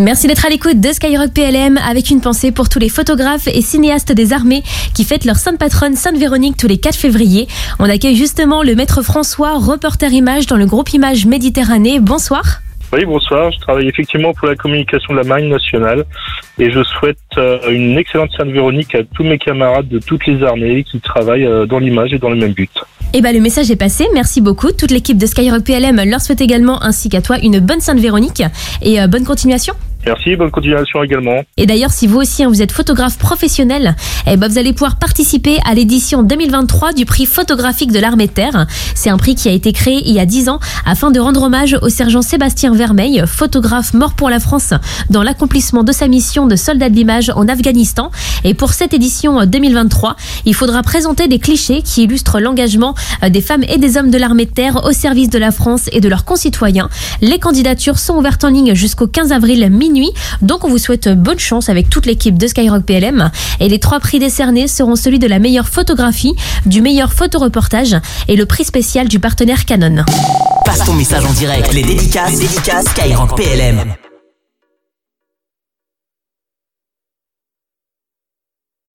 Merci d'être à l'écoute de Skyrock PLM avec une pensée pour tous les photographes et cinéastes des armées qui fêtent leur sainte patronne Sainte Véronique tous les 4 février. On accueille justement le maître François, reporter image dans le groupe Image Méditerranée. Bonsoir. Oui, bonsoir. Je travaille effectivement pour la communication de la Marine nationale et je souhaite euh, une excellente Sainte Véronique à tous mes camarades de toutes les armées qui travaillent euh, dans l'image et dans le même but. Eh ben, le message est passé. Merci beaucoup. Toute l'équipe de Skyrock PLM leur souhaite également, ainsi qu'à toi, une bonne Sainte Véronique et euh, bonne continuation. Merci, bonne continuation également. Et d'ailleurs, si vous aussi hein, vous êtes photographe professionnel, eh ben, vous allez pouvoir participer à l'édition 2023 du prix photographique de l'armée de terre. C'est un prix qui a été créé il y a 10 ans afin de rendre hommage au sergent Sébastien Vermeil, photographe mort pour la France dans l'accomplissement de sa mission de soldat de l'image en Afghanistan. Et pour cette édition 2023, il faudra présenter des clichés qui illustrent l'engagement euh, des femmes et des hommes de l'armée de terre au service de la France et de leurs concitoyens. Les candidatures sont ouvertes en ligne jusqu'au 15 avril Donc on vous souhaite bonne chance avec toute l'équipe de Skyrock PLM. Et les trois prix décernés seront celui de la meilleure photographie, du meilleur photoreportage et le prix spécial du partenaire Canon. Passe ton message en direct, les les dédicaces Skyrock PLM.